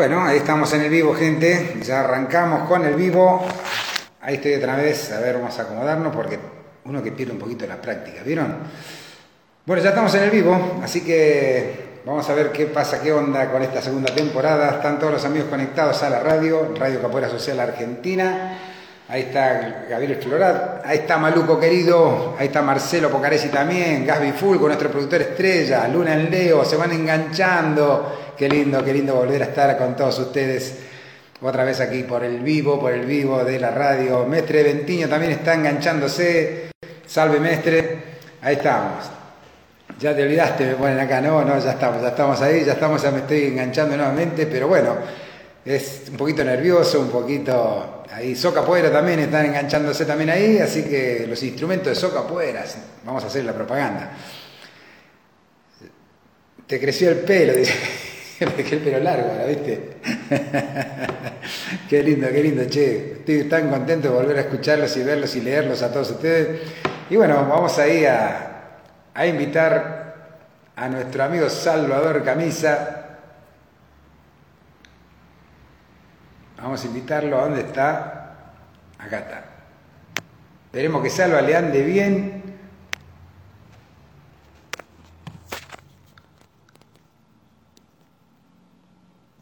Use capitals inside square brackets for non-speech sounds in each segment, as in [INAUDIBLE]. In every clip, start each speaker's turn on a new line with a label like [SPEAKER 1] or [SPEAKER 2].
[SPEAKER 1] Bueno, ahí estamos en el vivo, gente. Ya arrancamos con el vivo. Ahí estoy otra vez. A ver, vamos a acomodarnos porque uno que pierde un poquito la práctica, ¿vieron? Bueno, ya estamos en el vivo, así que vamos a ver qué pasa, qué onda con esta segunda temporada. Están todos los amigos conectados a la radio, Radio Capoeira Social Argentina. Ahí está Gabriel Florat, ahí está Maluco querido, ahí está Marcelo Pocaresi también, Gasby Fulco, nuestro productor estrella, Luna en Leo, se van enganchando. Qué lindo, qué lindo volver a estar con todos ustedes. Otra vez aquí por el vivo, por el vivo de la radio. Mestre Ventiño también está enganchándose. Salve Mestre. Ahí estamos. Ya te olvidaste, me ponen acá. No, no, ya estamos, ya estamos ahí, ya estamos, ya me estoy enganchando nuevamente, pero bueno, es un poquito nervioso, un poquito Ahí Soca Puera también están enganchándose también ahí, así que los instrumentos de Soca Pueras, vamos a hacer la propaganda. Te creció el pelo, dice. Dejé el pelo largo ahora, ¿viste? [LAUGHS] qué lindo, qué lindo, che. Estoy tan contento de volver a escucharlos y verlos y leerlos a todos ustedes. Y bueno, vamos ahí a, a invitar a nuestro amigo Salvador Camisa Vamos a invitarlo a dónde está. Acá está. Esperemos que Salva le ande bien.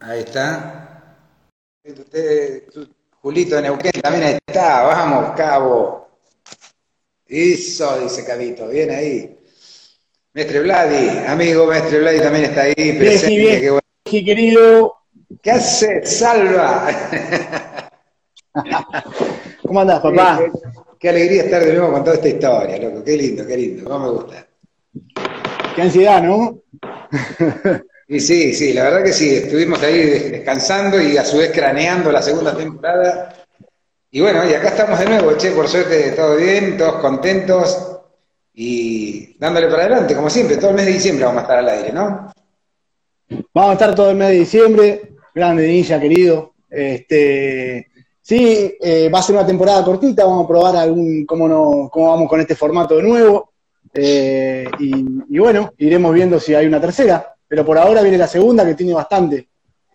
[SPEAKER 1] Ahí está. Usted, Julito de Neuquén también está. Vamos, cabo. Eso, dice Cabito. Bien ahí. Mestre Vladi, amigo Mestre Vladi también está ahí.
[SPEAKER 2] Presente. Bien, bien. querido.
[SPEAKER 1] ¿Qué hace, Salva? [LAUGHS]
[SPEAKER 2] ¿Cómo andás, papá?
[SPEAKER 1] Qué, alegría estar de nuevo con toda esta historia, loco. Qué lindo, qué lindo. ¿Cómo me gusta?
[SPEAKER 2] Qué ansiedad, ¿no? [LAUGHS]
[SPEAKER 1] Y sí, sí, la verdad que sí. Estuvimos ahí descansando y a su vez craneando la segunda temporada. Y bueno, y acá estamos de nuevo, che, por suerte todo bien, todos contentos y dándole para adelante, como siempre, todo el mes de diciembre vamos a estar al aire, ¿no?
[SPEAKER 2] Vamos a estar todo el mes de diciembre, grande Ninja, querido. Este, sí, eh, va a ser una temporada cortita, vamos a probar algún cómo, no, cómo vamos con este formato de nuevo. Eh, y, bueno, iremos viendo si hay una tercera. Pero por ahora viene la segunda que tiene bastante.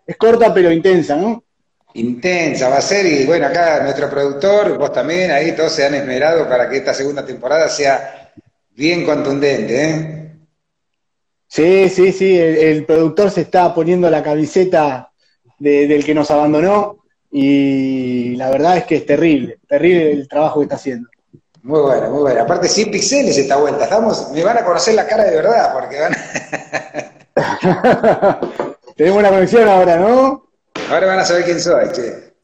[SPEAKER 2] Es corta pero intensa, ¿no?
[SPEAKER 1] Intensa va a ser, y bueno, acá nuestro productor, vos también, ahí todos se han esmerado para que esta segunda temporada sea bien contundente, ¿eh?
[SPEAKER 2] Sí, sí, sí, el, productor se está poniendo la camiseta del que nos abandonó y la verdad es que es terrible, terrible el trabajo que está haciendo.
[SPEAKER 1] Muy bueno, muy bueno. Aparte, sin pixeles esta vuelta. Estamos, me van a conocer la cara de verdad, porque van. [LAUGHS] [LAUGHS]
[SPEAKER 2] Tenemos una conexión ahora, ¿no?
[SPEAKER 1] Ahora van a saber quién soy, che.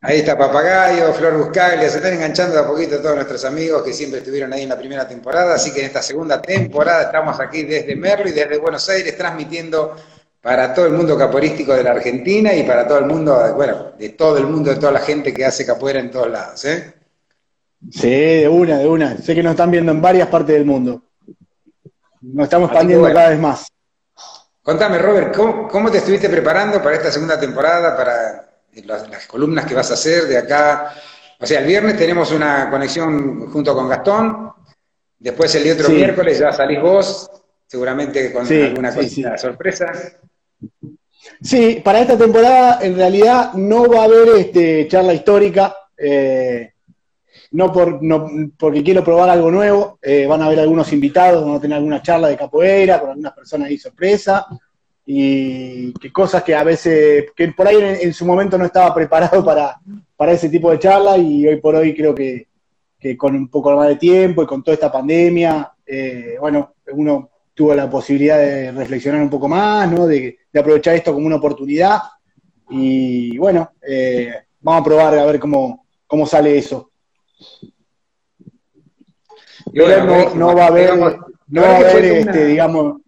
[SPEAKER 1] Ahí está Papagayo, Flor Buscaglia, se están enganchando de a poquito todos nuestros amigos que siempre estuvieron ahí en la primera temporada, así que en esta segunda temporada estamos aquí desde Merlo y desde Buenos Aires transmitiendo para todo el mundo capoeístico de la Argentina y para todo el mundo, bueno, de todo el mundo, de toda la gente que hace capoeira en todos lados, ¿eh?
[SPEAKER 2] Sí, de una, de una. Sé que nos están viendo en varias partes del mundo. Nos estamos expandiendo cada vez más.
[SPEAKER 1] Contame, Robert, ¿cómo, ¿cómo te estuviste preparando para esta segunda temporada, para las, columnas que vas a hacer de acá. O sea, el viernes tenemos una conexión junto con Gastón, después el otro miércoles ya salís vos, seguramente con alguna cosita sorpresa.
[SPEAKER 2] Sí, para esta temporada en realidad no va a haber este, charla histórica, eh, no, por, no porque quiero probar algo nuevo, eh, van a haber algunos invitados, van a tener alguna charla de capoeira con algunas personas ahí sorpresa, y que cosas que a veces, que por ahí en, su momento no estaba preparado para, para, ese tipo de charla y hoy por hoy creo que, con un poco más de tiempo y con toda esta pandemia, eh, bueno, uno tuvo la posibilidad de reflexionar un poco más, ¿no? de, aprovechar esto como una oportunidad y bueno, eh, vamos a probar a ver cómo, cómo sale eso. Pero no, va a haber, no va a haber, este, digamos,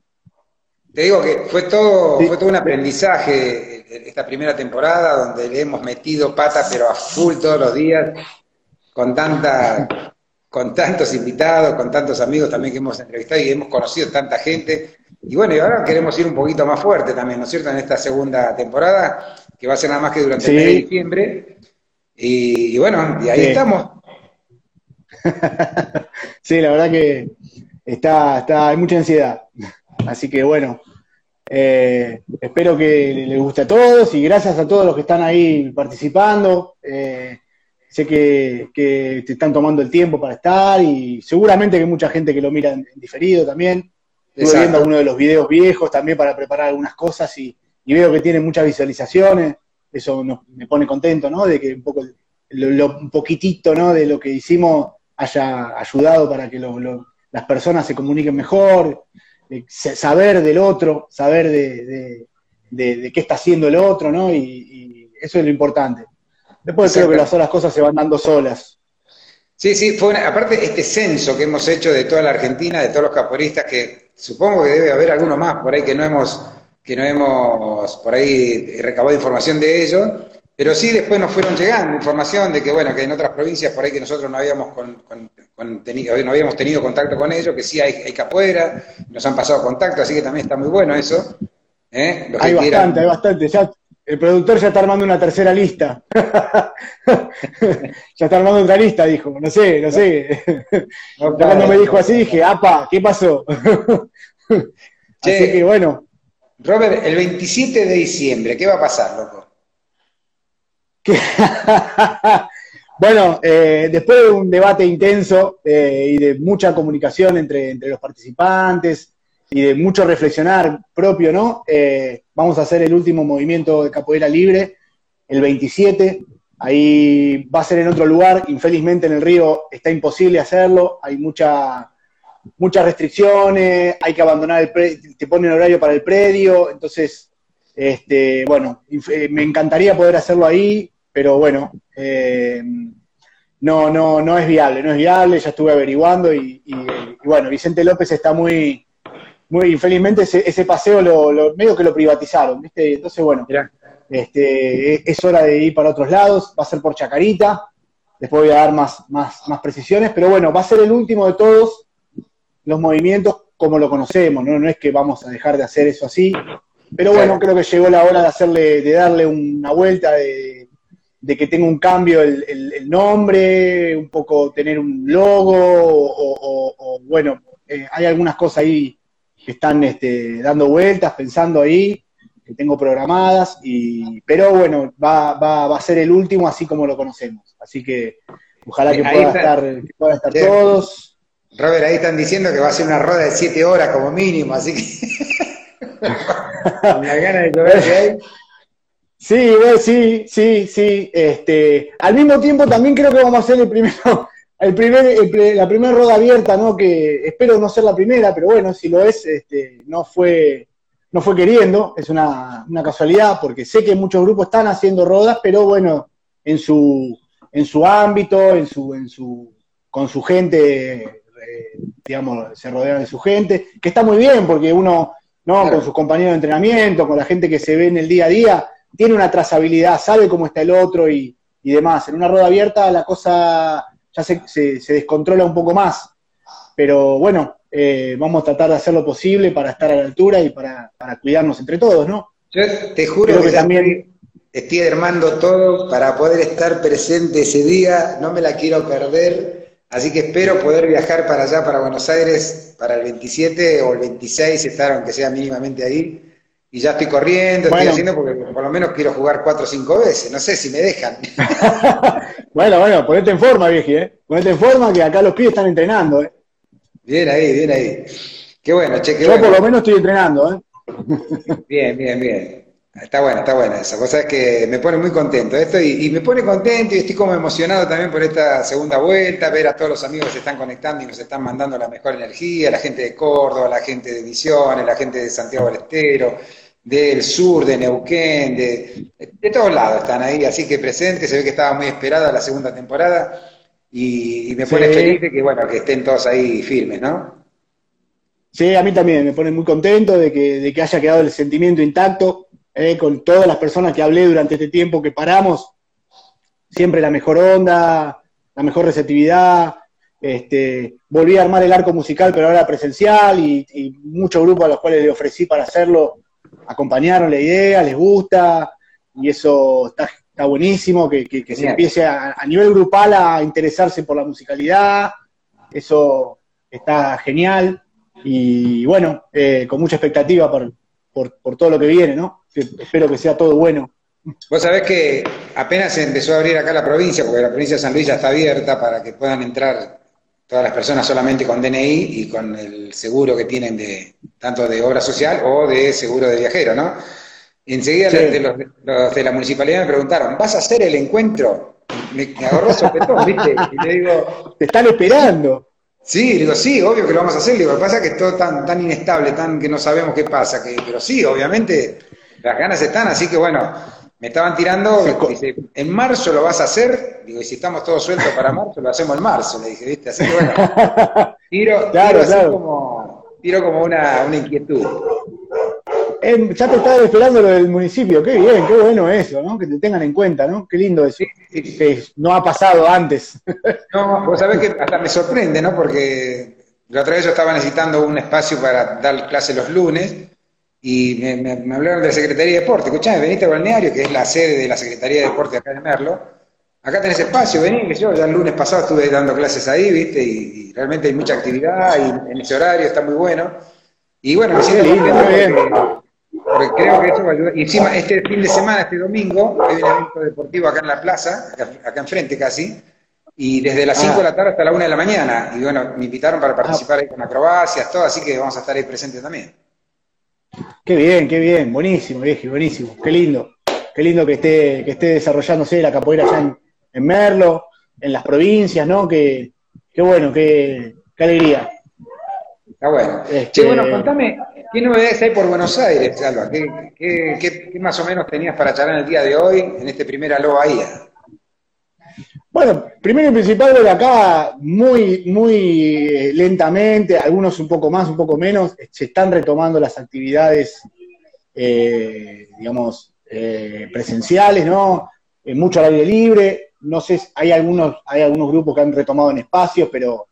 [SPEAKER 1] te digo que fue todo, fue todo un aprendizaje esta primera temporada donde le hemos metido pata pero a full todos los días, con tanta, con tantos invitados, con tantos amigos también que hemos entrevistado y hemos conocido tanta gente. Y bueno, y ahora queremos ir un poquito más fuerte también, ¿no es cierto?, en esta segunda temporada, que va a ser nada más que durante el mes de diciembre. Y, bueno, y ahí estamos. [LAUGHS]
[SPEAKER 2] sí, la verdad que está, está, hay mucha ansiedad. Así que bueno, Eh, espero que les guste a todos y gracias a todos los que están ahí participando. Eh, sé que, te están tomando el tiempo para estar y seguramente que hay mucha gente que lo mira en, diferido también. Estoy viendo algunos de los videos viejos también para preparar algunas cosas y, veo que tienen muchas visualizaciones. Eso me pone contento, ¿no? De que un poco un poquitito, ¿no? De lo que hicimos haya ayudado para que las personas se comuniquen mejor, saber del otro, saber de, qué está haciendo el otro, ¿no? Y, eso es lo importante. Después creo que las otras cosas se van dando solas.
[SPEAKER 1] Sí, sí, fue aparte este censo que hemos hecho de toda la Argentina, de todos los caporistas, que supongo que debe haber alguno más por ahí que no hemos, que no hemos por ahí recabado información de ellos, pero sí después nos fueron llegando información de que, bueno, que en otras provincias por ahí que nosotros no habíamos, tenido, no habíamos tenido contacto con ellos, que sí hay, hay capoeira, nos han pasado contacto, así que también está muy bueno eso.
[SPEAKER 2] ¿eh? Hay bastante, hay bastante. Ya, el productor ya está armando una tercera lista. [LAUGHS] ya está armando otra lista, dijo. No sé, no sé. cuando me dijo así dije, apa, ¿qué pasó? [LAUGHS]
[SPEAKER 1] así que bueno. Robert, el 27 de diciembre, ¿qué va a pasar, loco? [LAUGHS]
[SPEAKER 2] bueno, eh, después de un debate intenso eh, y de mucha comunicación entre, entre, los participantes y de mucho reflexionar propio, ¿no? Eh, vamos a hacer el último movimiento de capoeira libre, el 27. Ahí va a ser en otro lugar. Infelizmente en el río está imposible hacerlo. Hay mucha, muchas restricciones. Hay que abandonar el predio. Te ponen horario para el predio. Entonces, este, bueno, me encantaría poder hacerlo ahí pero bueno, eh, no, no, no es viable, no es viable, ya estuve averiguando y, bueno, Vicente López está muy, muy infelizmente ese, paseo lo, medio que lo privatizaron, ¿viste? Entonces, bueno, este, es hora de ir para otros lados, va a ser por Chacarita, después voy a dar más, más, más precisiones, pero bueno, va a ser el último de todos los movimientos como lo conocemos, ¿no? No es que vamos a dejar de hacer eso así, pero bueno, creo que llegó la hora de hacerle, de darle una vuelta, de, de que tenga un cambio el, nombre, un poco tener un logo, o, bueno, eh, hay algunas cosas ahí que están este, dando vueltas, pensando ahí, que tengo programadas, y, pero bueno, va, va, va a ser el último así como lo conocemos. Así que ojalá que, pueda, estar, que puedan estar todos.
[SPEAKER 1] Robert, ahí están diciendo que va a ser una rueda de siete horas como mínimo, así que... [LAUGHS] [LAUGHS]
[SPEAKER 2] la gana de que Sí, sí, sí, sí. Este, al mismo tiempo también creo que vamos a hacer el primero, [LAUGHS] el primer, la primera roda abierta, ¿no? Que espero no ser la primera, pero bueno, si lo es, este, no fue, no fue queriendo, es una, casualidad, porque sé que muchos grupos están haciendo rodas, pero bueno, en su, en su ámbito, en su, en su, con su gente, eh, digamos, se rodean de su gente, que está muy bien, porque uno, ¿no? Con sus compañeros de entrenamiento, con la gente que se ve en el día a día, tiene una trazabilidad, sabe cómo está el otro y, demás. En una rueda abierta la cosa ya se, se, descontrola un poco más. Pero bueno, eh, vamos a tratar de hacer lo posible para estar a la altura y para, cuidarnos entre todos, ¿no?
[SPEAKER 1] Yo te juro que, también estoy armando todo para poder estar presente ese día, no me la quiero perder, así que espero poder viajar para allá, para Buenos Aires, para el 27 o el 26, estar aunque sea mínimamente ahí, y ya estoy corriendo, estoy haciendo porque por lo menos quiero jugar cuatro o cinco veces, no sé si me dejan. [LAUGHS]
[SPEAKER 2] bueno, bueno, ponete en forma, vieji, ¿eh? Ponete en forma que acá los pies están entrenando, ¿eh?
[SPEAKER 1] Bien ahí, bien ahí. Qué bueno, che, qué
[SPEAKER 2] Yo por lo menos estoy entrenando, ¿eh?
[SPEAKER 1] bien, bien, bien. Está bueno, está buena esa cosa es que me pone muy contento esto y, me pone contento y estoy como emocionado también por esta segunda vuelta, ver a todos los amigos que se están conectando y nos están mandando la mejor energía, la gente de Córdoba, la gente de Misiones, la gente de Santiago del Estero, del sur, de Neuquén, de, de todos lados están ahí, así que presentes, se ve que estaba muy esperada la segunda temporada y, me pone feliz de que, bueno, que estén todos ahí firmes, ¿no?
[SPEAKER 2] Sí, a mí también me pone muy contento de que, de que haya quedado el sentimiento intacto eh, con todas las personas que hablé durante este tiempo que paramos, siempre la mejor onda, la mejor receptividad. Este, volví a armar el arco musical, pero ahora presencial, y, muchos grupos a los cuales le ofrecí para hacerlo acompañaron la idea, les gusta, y eso está, buenísimo, que, se empiece a, nivel grupal a interesarse por la musicalidad, eso está genial, y bueno, eh, con mucha expectativa por, por, por todo lo que viene, ¿no? Espero que sea todo bueno.
[SPEAKER 1] Vos sabés que apenas se empezó a abrir acá la provincia, porque la provincia de San Luis ya está abierta para que puedan entrar todas las personas solamente con DNI y con el seguro que tienen de tanto de obra social o de seguro de viajero, ¿no? enseguida los, de la municipalidad me preguntaron, ¿vas a hacer el encuentro? Me, agarró sopetón, ¿viste? Y le digo...
[SPEAKER 2] Te están esperando.
[SPEAKER 1] Sí, digo, sí, obvio que lo vamos a hacer. Digo, lo que pasa es que es todo tan, tan inestable, tan que no sabemos qué pasa, que, pero sí, obviamente las ganas están, así que bueno, me estaban tirando, dice, en marzo lo vas a hacer, digo, y si estamos todos sueltos para marzo, lo hacemos en marzo, le dije, ¿viste? Así que bueno, [LAUGHS] tiro, claro, tiro como, tiro como una, una inquietud.
[SPEAKER 2] ya te estaba esperando lo del municipio, qué bien, qué bueno eso, ¿no? Que te tengan en cuenta, ¿no? Qué lindo eso, que no ha pasado antes. [LAUGHS]
[SPEAKER 1] No, vos sabés que hasta me sorprende, ¿no? Porque la otra vez yo estaba necesitando un espacio para dar clase los lunes, y me, hablaron de la Secretaría de Deporte. Escuchame, veniste a Balneario, que es la sede de la Secretaría de Deporte acá de Merlo. Acá tenés espacio, vení, yo ya el lunes pasado estuve dando clases ahí, viste, y, realmente hay mucha actividad y en ese horario está muy bueno. Y bueno, me siento contento porque, creo que eso va a ayudar. Y encima, este fin de semana, este domingo, hay un evento deportivo acá en la plaza, acá, enfrente casi, y desde las 5 de la tarde hasta la 1 de la mañana. Y bueno, me invitaron para participar ahí con acrobacias, todo, así que vamos a estar ahí presentes también.
[SPEAKER 2] Qué bien, qué bien, buenísimo, viejo, buenísimo, qué lindo, qué lindo que esté, que esté desarrollándose la capoeira allá en, Merlo, en las provincias, ¿no? Qué, qué bueno, qué, qué alegría.
[SPEAKER 1] Está bueno. Este... bueno, contame, ¿qué novedades hay por Buenos Aires, Salva? ¿Qué, qué, qué, más o menos tenías para charlar el día de hoy en este primer Aló Bahía?
[SPEAKER 2] Bueno, primero y principal, de acá muy, muy eh, lentamente, algunos un poco más, un poco menos, se están retomando las actividades, eh, digamos, eh, presenciales, ¿no? mucho al aire libre. No sé, hay algunos, hay algunos grupos que han retomado en espacios, pero,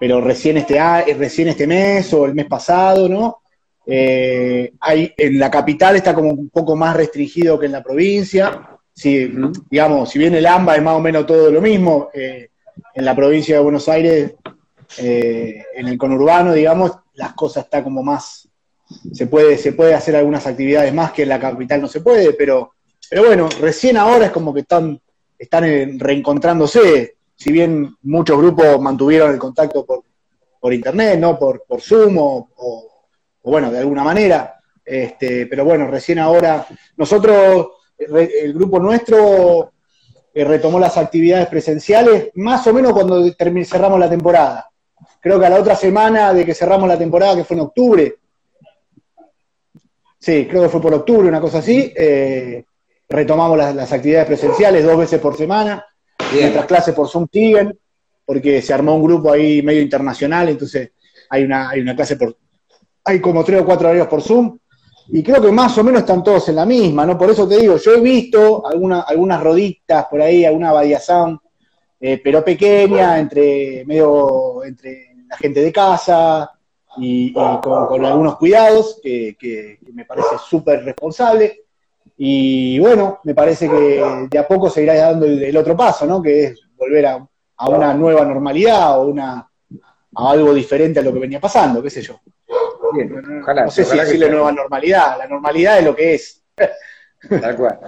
[SPEAKER 2] pero recién este, recién este mes o el mes pasado, ¿no? hay, en la capital está como un poco más restringido que en la provincia si, digamos, si bien el AMBA es más o menos todo lo mismo, eh, en la provincia de Buenos Aires, eh, en el conurbano, digamos, las cosas están como más, se puede, se puede hacer algunas actividades más que en la capital no se puede, pero, pero bueno, recién ahora es como que están, están reencontrándose, si bien muchos grupos mantuvieron el contacto por, por internet, ¿no? Por, por Zoom o, o, bueno, de alguna manera, este, pero bueno, recién ahora, nosotros el grupo nuestro eh, retomó las actividades presenciales más o menos cuando cerramos la temporada. Creo que a la otra semana de que cerramos la temporada, que fue en octubre, sí, creo que fue por octubre, una cosa así, eh, retomamos las, actividades presenciales dos veces por semana, nuestras clases por Zoom siguen, porque se armó un grupo ahí medio internacional, entonces hay una, hay una clase por, hay como tres o cuatro horarios por Zoom, y creo que más o menos están todos en la misma, ¿no? Por eso te digo, yo he visto alguna, algunas roditas por ahí, alguna variación, eh, pero pequeña, entre medio, entre la gente de casa y, con, algunos cuidados, que, me parece súper responsable. Y bueno, me parece que de a poco se irá dando el, otro paso, ¿no? Que es volver a, a una nueva normalidad o una, a algo diferente a lo que venía pasando, qué sé yo no sé si decirle nueva normalidad, la normalidad es lo que es.
[SPEAKER 1] Tal cual.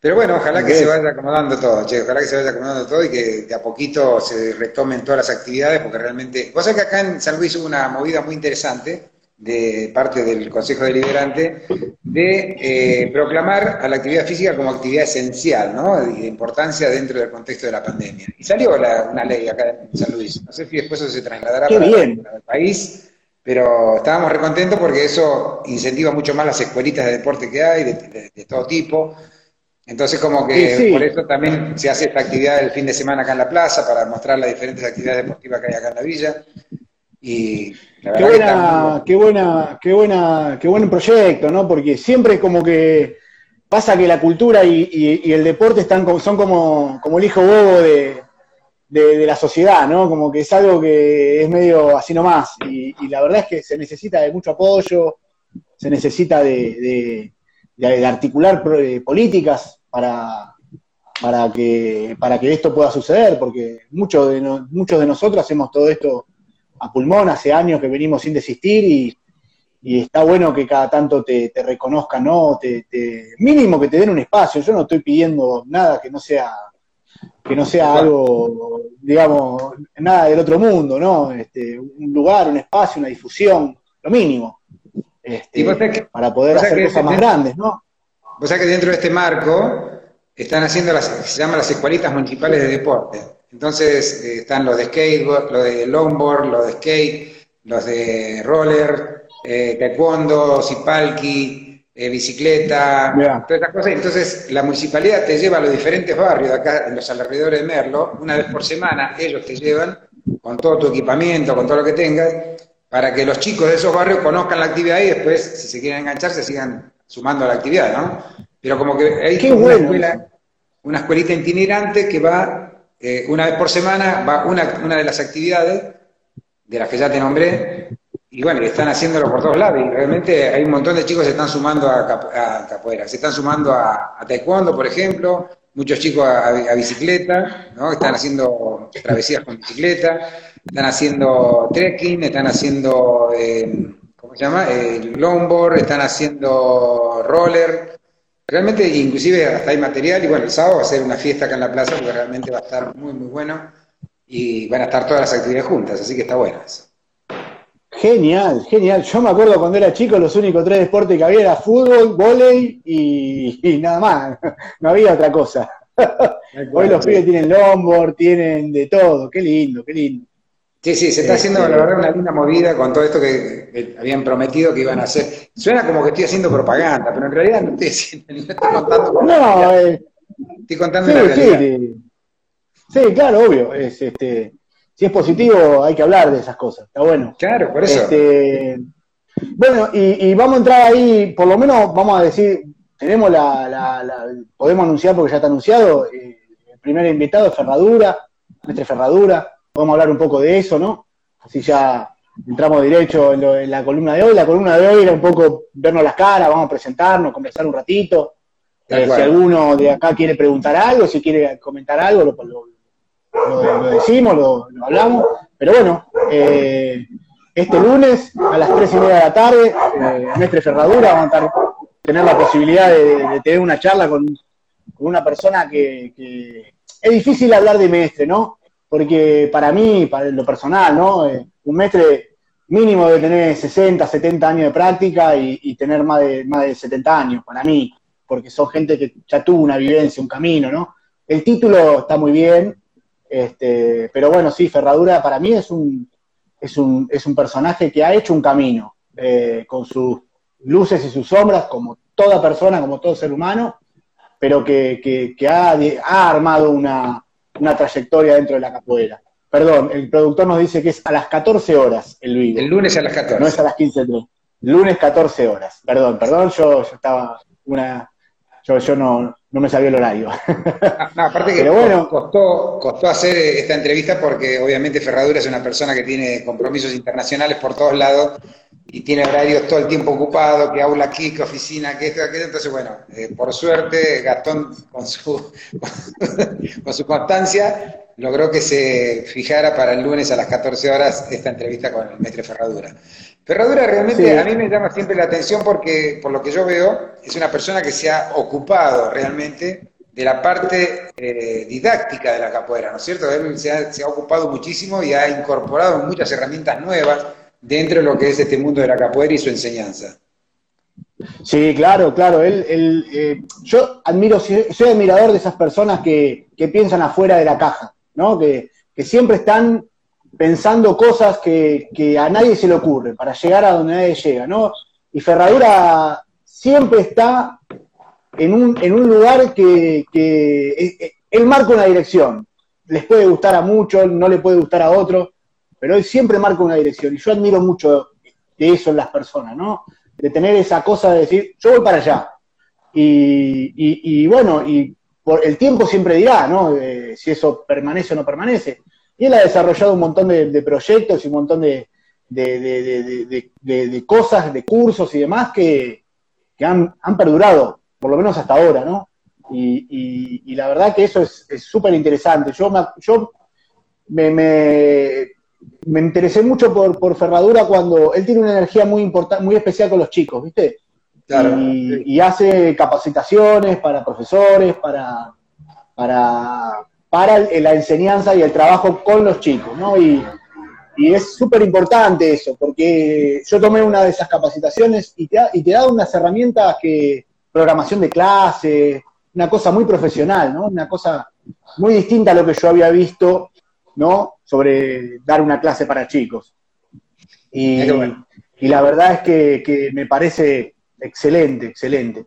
[SPEAKER 1] Pero bueno, ojalá que se vaya acomodando todo, che, ojalá que se vaya acomodando todo y que de a poquito se retomen todas las actividades, porque realmente. Vos sabés que acá en San Luis hubo una movida muy interesante de parte del Consejo Deliberante de eh, proclamar a la actividad física como actividad esencial, ¿no? Y de importancia dentro del contexto de la pandemia. Y salió una ley acá en San Luis. No sé si después eso se trasladará para, para el país pero estábamos recontentos porque eso incentiva mucho más las escuelitas de deporte que hay, de, todo tipo. Entonces, como que por eso también se hace esta actividad el fin de semana acá en la plaza, para mostrar las diferentes actividades deportivas que hay acá en la villa. Y
[SPEAKER 2] qué buena, qué buena, qué buena, qué buen proyecto, ¿no? Porque siempre como que pasa que la cultura y, el deporte están son como, como el hijo bobo de, de, la sociedad, ¿no? Como que es algo que es medio así nomás. Y, y la verdad es que se necesita de mucho apoyo, se necesita de, de, articular eh, políticas para, para, que, para que esto pueda suceder, porque muchos de, muchos de nosotros hacemos todo esto a pulmón, hace años que venimos sin desistir y, está bueno que cada tanto te, reconozcan, ¿no? Te, mínimo que te den un espacio. Yo no estoy pidiendo nada que no sea que no sea algo, digamos, nada del otro mundo, ¿no? Este, un lugar, un espacio, una difusión, lo mínimo, este, para poder hacer cosas más grandes, ¿no?
[SPEAKER 1] Vos sabés que dentro de este marco están haciendo las, se llaman las escuelitas municipales de deporte. Entonces eh, están los de skateboard, los de longboard, los de skate, los de roller, eh, taekwondo, zipalki, eh, bicicleta, todas esas cosas. Entonces, la municipalidad te lleva a los diferentes barrios de acá, en los alrededores de Merlo, una vez por semana, ellos te llevan con todo tu equipamiento, con todo lo que tengas, para que los chicos de esos barrios conozcan la actividad y después, si se quieren enganchar, se sigan sumando a la actividad, ¿no? Pero como que hay una, escuela, una escuelita itinerante que va, eh, una vez por semana, va una, una de las actividades, de las que ya te nombré, y bueno, están haciéndolo por todos lados. Y realmente hay un montón de chicos que se están sumando a, capoeira, se están sumando a, taekwondo, por ejemplo, muchos chicos a, bicicleta, ¿no? Están haciendo travesías con bicicleta, están haciendo trekking, están haciendo, eh, ¿cómo se llama? El longboard, están haciendo roller. Realmente, inclusive hasta hay material y bueno, el sábado va a ser una fiesta acá en la plaza porque realmente va a estar muy, muy bueno y van a estar todas las actividades juntas, así que está bueno eso.
[SPEAKER 2] Genial, genial. Yo me acuerdo cuando era chico, los únicos tres deportes que había era fútbol, volei y, nada más. [LAUGHS] No había otra cosa. [LAUGHS] Hoy los pibes tienen longboard, tienen de todo. Qué lindo, qué lindo.
[SPEAKER 1] Sí, sí, se está haciendo la verdad una linda movida con todo esto que, habían prometido que iban a hacer. Suena como que estoy haciendo propaganda, pero en realidad no estoy, haciendo, [LAUGHS] no estoy contando. No, eh, estoy contando la realidad.
[SPEAKER 2] Sí, sí, claro, obvio. Es, este, si es positivo, hay que hablar de esas cosas. Está bueno.
[SPEAKER 1] Claro, por eso.
[SPEAKER 2] Este, bueno, y, vamos a entrar ahí, por lo menos vamos a decir, tenemos la, podemos anunciar porque ya está anunciado, eh, el primer invitado es Ferradura, nuestra Ferradura, a hablar un poco de eso, ¿no? Así ya entramos derecho en, la columna de hoy. La columna de hoy era un poco vernos las caras, vamos a presentarnos, conversar un ratito. Eh, si alguno de acá quiere preguntar algo, si quiere comentar algo, lo, lo, lo, decimos, lo, hablamos, pero bueno, eh, este lunes a las tres y media de la tarde, eh, Mestre Ferradura, vamos a tener la posibilidad de, tener una charla con, una persona que, es difícil hablar de Mestre, ¿no? Porque para mí, para lo personal, ¿no? Eh, un Mestre mínimo de tener 60, 70 años de práctica y, tener más de, más de 70 años, para mí, porque son gente que ya tuvo una vivencia, un camino, ¿no? El título está muy bien, este, pero bueno, sí, Ferradura para mí es un, es un, es un personaje que ha hecho un camino, eh, con sus luces y sus sombras, como toda persona, como todo ser humano, pero que, ha, ha, armado una, una, trayectoria dentro de la capoeira. Perdón, el productor nos dice que es a las 14 horas el vivo.
[SPEAKER 1] El lunes a las 14.
[SPEAKER 2] No es a las 15.3. Lunes 14 horas. Perdón, perdón, yo, yo estaba una... Yo, yo no, no me sabía el horario.
[SPEAKER 1] No, aparte que bueno, costó, costó hacer esta entrevista porque obviamente Ferradura es una persona que tiene compromisos internacionales por todos lados y tiene horarios todo el tiempo ocupado, que aula aquí, que oficina, que esto, aquello. Entonces, bueno, eh, por suerte Gastón con su, [LAUGHS] con su constancia logró que se fijara para el lunes a las 14 horas esta entrevista con el maestro Ferradura. Ferradura realmente a mí me llama siempre la atención porque, por lo que yo veo, es una persona que se ha ocupado realmente de la parte eh, didáctica de la capoeira, ¿no es cierto? Él se ha, ocupado muchísimo y ha incorporado muchas herramientas nuevas dentro de lo que es este mundo de la capoeira y su enseñanza.
[SPEAKER 2] Sí, claro, claro. Él, eh, yo admiro, soy admirador de esas personas que, piensan afuera de la caja, ¿no? Que, que siempre están pensando cosas que, a nadie se le ocurre para llegar a donde nadie llega, ¿no? Y Ferradura siempre está en un, en un lugar que, que él marca una dirección. Les puede gustar a muchos, no le puede gustar a otros, pero él siempre marca una dirección. Y yo admiro mucho de eso en las personas, ¿no? De tener esa cosa de decir, yo voy para allá. Y, bueno, y por el tiempo siempre dirá, ¿no? si eso permanece o no permanece. Y él ha desarrollado un montón de, proyectos y un montón de, cosas, de cursos y demás que, han, perdurado, por lo menos hasta ahora, ¿no? Y, la verdad que eso es súper interesante. Yo, me, yo me interesé mucho por, por Ferradura cuando él tiene una energía muy importante, muy especial con los chicos, ¿viste? y, hace capacitaciones para profesores, para, para, para la enseñanza y el trabajo con los chicos, ¿no? Y, y es súper importante eso, porque yo tomé una de esas capacitaciones y te, y te da unas herramientas que, programación de clase, una cosa muy profesional, ¿no? Una cosa muy distinta a lo que yo había visto, ¿no? Sobre dar una clase para chicos. Y, y la verdad es que, que me parece Excelente, excelente.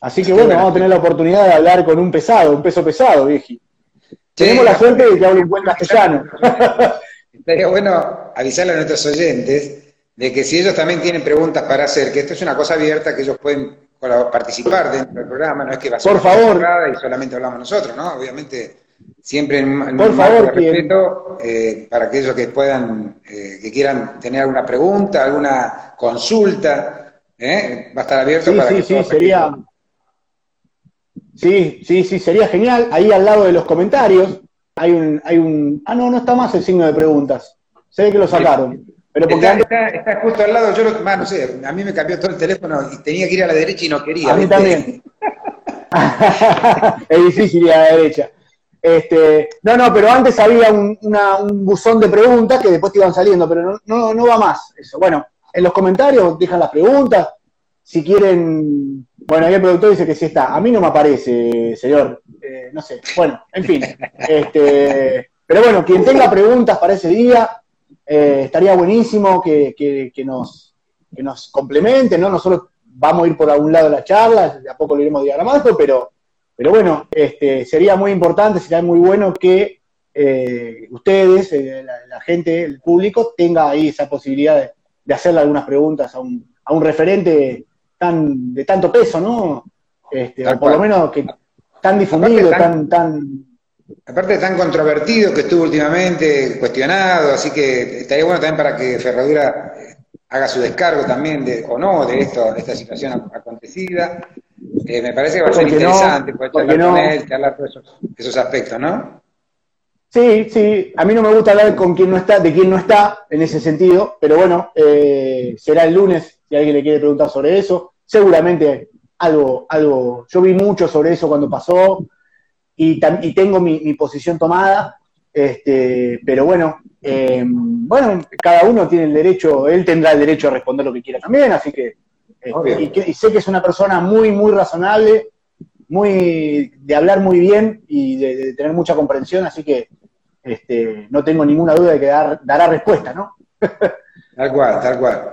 [SPEAKER 2] Así que bueno, vamos a tener la oportunidad de hablar con un pesado, un peso pesado, vieji. Tenemos la suerte de que hable un buen castellano.
[SPEAKER 1] Estaría bueno avisarle a nuestros oyentes de que si ellos también tienen preguntas para hacer, que esto es una cosa abierta, que ellos pueden participar dentro del programa, no es que va a ser
[SPEAKER 2] Por favor.
[SPEAKER 1] y solamente hablamos nosotros, ¿no? Obviamente, siempre en,
[SPEAKER 2] Por favor,
[SPEAKER 1] respeto eh, para aquellos que puedan, eh, que quieran tener alguna pregunta, alguna consulta, ¿Eh? Va a estar abierto
[SPEAKER 2] sí,
[SPEAKER 1] para
[SPEAKER 2] sí, sí, sería. Sí, sí, sí, sería genial. Ahí al lado de los comentarios hay un, hay un. Ah, no, no está más el signo de preguntas. Se ve que lo sacaron. Pero
[SPEAKER 1] porque está, está, justo al lado, yo lo, no sé, a mí me cambió todo el teléfono y tenía que ir a la derecha y no quería.
[SPEAKER 2] A mí también. [LAUGHS] [LAUGHS] es difícil ir a la derecha. Este, no, no, pero antes había un, buzón de preguntas que después te iban saliendo, pero no, va más eso. Bueno, en los comentarios dejan las preguntas. Si quieren. Bueno, ahí el productor dice que sí está. A mí no me aparece, señor. Eh, no sé. Bueno, en fin. Este, pero bueno, quien tenga preguntas para ese día, eh, estaría buenísimo que, nos, que nos complementen, ¿no? Nosotros vamos a ir por algún lado de la charla, de a poco lo iremos diagramando, pero, pero bueno, este, sería muy importante, sería muy bueno que eh, ustedes, la, gente, el público, tenga ahí esa posibilidad de, de hacerle algunas preguntas a un, a un referente tan de tanto peso, ¿no? Este, o por lo menos que tan difundido, tan, tan,
[SPEAKER 1] Aparte tan controvertido que estuvo últimamente, cuestionado, así que estaría bueno también para que Ferradura haga su descargo también de, o no de esto, de esta situación acontecida. Eh, me parece que va a ser interesante poder charlar con él, charlar todos esos, esos aspectos, ¿no?
[SPEAKER 2] Sí, sí, a mí no me gusta hablar con quien no está, de quién no está en ese sentido, pero bueno, eh, será el lunes si alguien le quiere preguntar sobre eso. Seguramente algo, algo, yo vi mucho sobre eso cuando pasó y, y tengo mi, posición tomada, este, pero bueno, eh, bueno, cada uno tiene el derecho, él tendrá el derecho a responder lo que quiera también, así que, este, y, sé que es una persona muy, muy razonable, muy de hablar muy bien y de tener mucha comprensión, así que este, no tengo ninguna duda de que dará respuesta, ¿no?
[SPEAKER 1] tal cual, tal cual.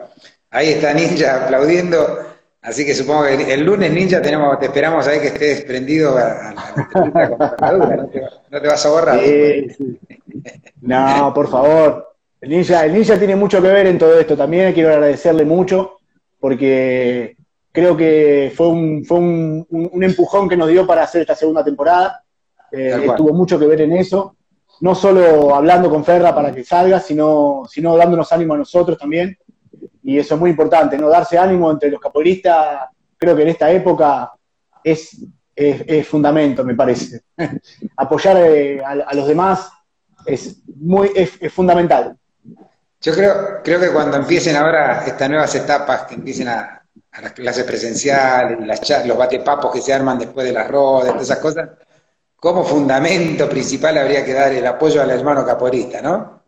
[SPEAKER 1] Ahí está Ninja aplaudiendo, así que supongo que el, lunes Ninja tenemos, te esperamos ahí que estés prendido a, la no, te, no te vas a borrar.
[SPEAKER 2] No, por favor. El ninja, el ninja tiene mucho que ver en todo esto también, quiero agradecerle mucho, porque creo que fue un, fue un, empujón que nos dio para hacer esta segunda temporada. Eh, tuvo mucho que ver en eso no solo hablando con Ferra para que salga, sino, sino dándonos ánimo a nosotros también. Y eso es muy importante, ¿no? Darse ánimo entre los capoeiristas, creo que en esta época es, es, fundamento, me parece. [LAUGHS] Apoyar eh, a, los demás es, muy, es, fundamental.
[SPEAKER 1] Yo creo, creo que cuando empiecen ahora estas nuevas etapas, que empiecen a, las clases presenciales, las, los batepapos que se arman después de las rodas, todas esas cosas, como fundamento principal habría que dar el apoyo al hermano caporista, ¿no?